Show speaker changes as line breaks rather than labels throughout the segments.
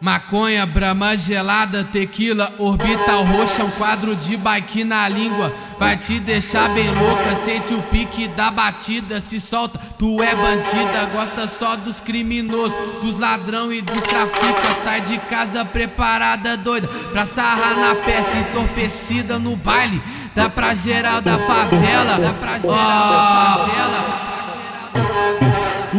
Maconha, brama gelada, tequila, orbital roxa, um quadro de bike na língua. Vai te deixar bem louca, sente o pique da batida, se solta, tu é bandida, gosta só dos criminosos, dos ladrão e dos trafica. Sai de casa preparada, doida, pra sarrar na peça, entorpecida no baile. Dá pra geral da favela, dá pra geral da favela.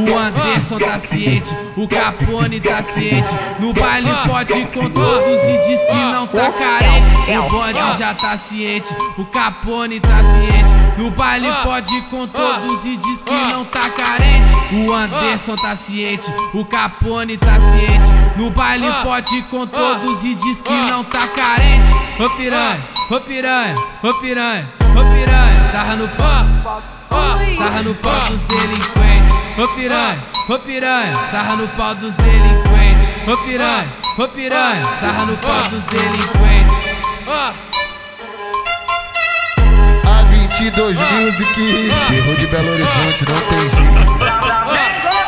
O Anderson tá ciente, o Capone tá ciente. No baile pode com todos e diz que não tá carente. O bonde já tá ciente, o Capone tá ciente. No baile pode com todos e diz que não tá carente. O Anderson tá ciente, o Capone tá ciente. No baile pode com todos e diz que não tá carente. Ô piranha, ô piranha, ô piranha, ô piranha, sarra no pó. Sarra no pau dos delinquentes. Ô piranha, ô piranha, sarra no pau dos delinquentes. Ô piranha, ô piranha, sarra no pau dos delinquentes.
A 22 Music, erro de Belo Horizonte, não tem jeito.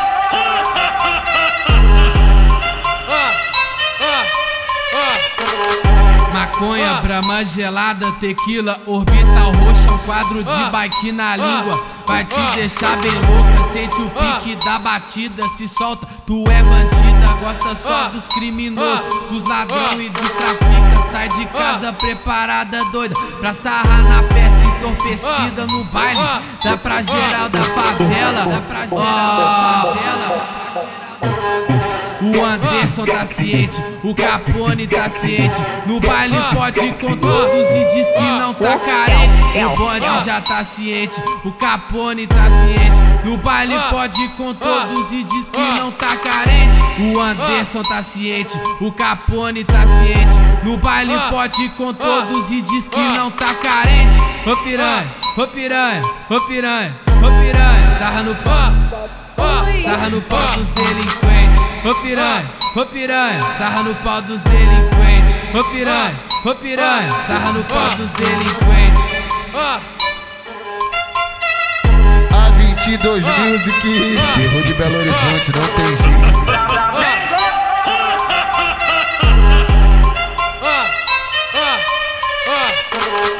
Maconha, brama gelada, tequila, orbital roxa, um quadro de bike na língua. Vai te deixar bem louca, sente o pique da batida, se solta, tu é bandida, gosta só dos criminosos, dos ladrão e dos trafica. Sai de casa preparada, doida, pra sarrar na peça, entorpecida no baile. Dá pra geral da favela, dá pra geral da favela. O Anderson tá ciente, o Capone tá ciente. No baile pode com todos e diz que não tá carente. O bonde já tá ciente, o Capone tá ciente. No baile pode com todos e diz que não tá carente. O Anderson tá ciente, o Capone tá ciente. No baile pode com todos e diz que não tá carente. Ô piranha, ô piranha, ô piranha, ô piranha, sarra no pó. Sarra no pau dos delinquentes ô piranha, ô piranha, sarra no pau dos delinquentes. Ô piranha, ô piranha, sarra no pau dos delinquentes.
A 22 Music, erro de Belo Horizonte, não tem jeito. Oh!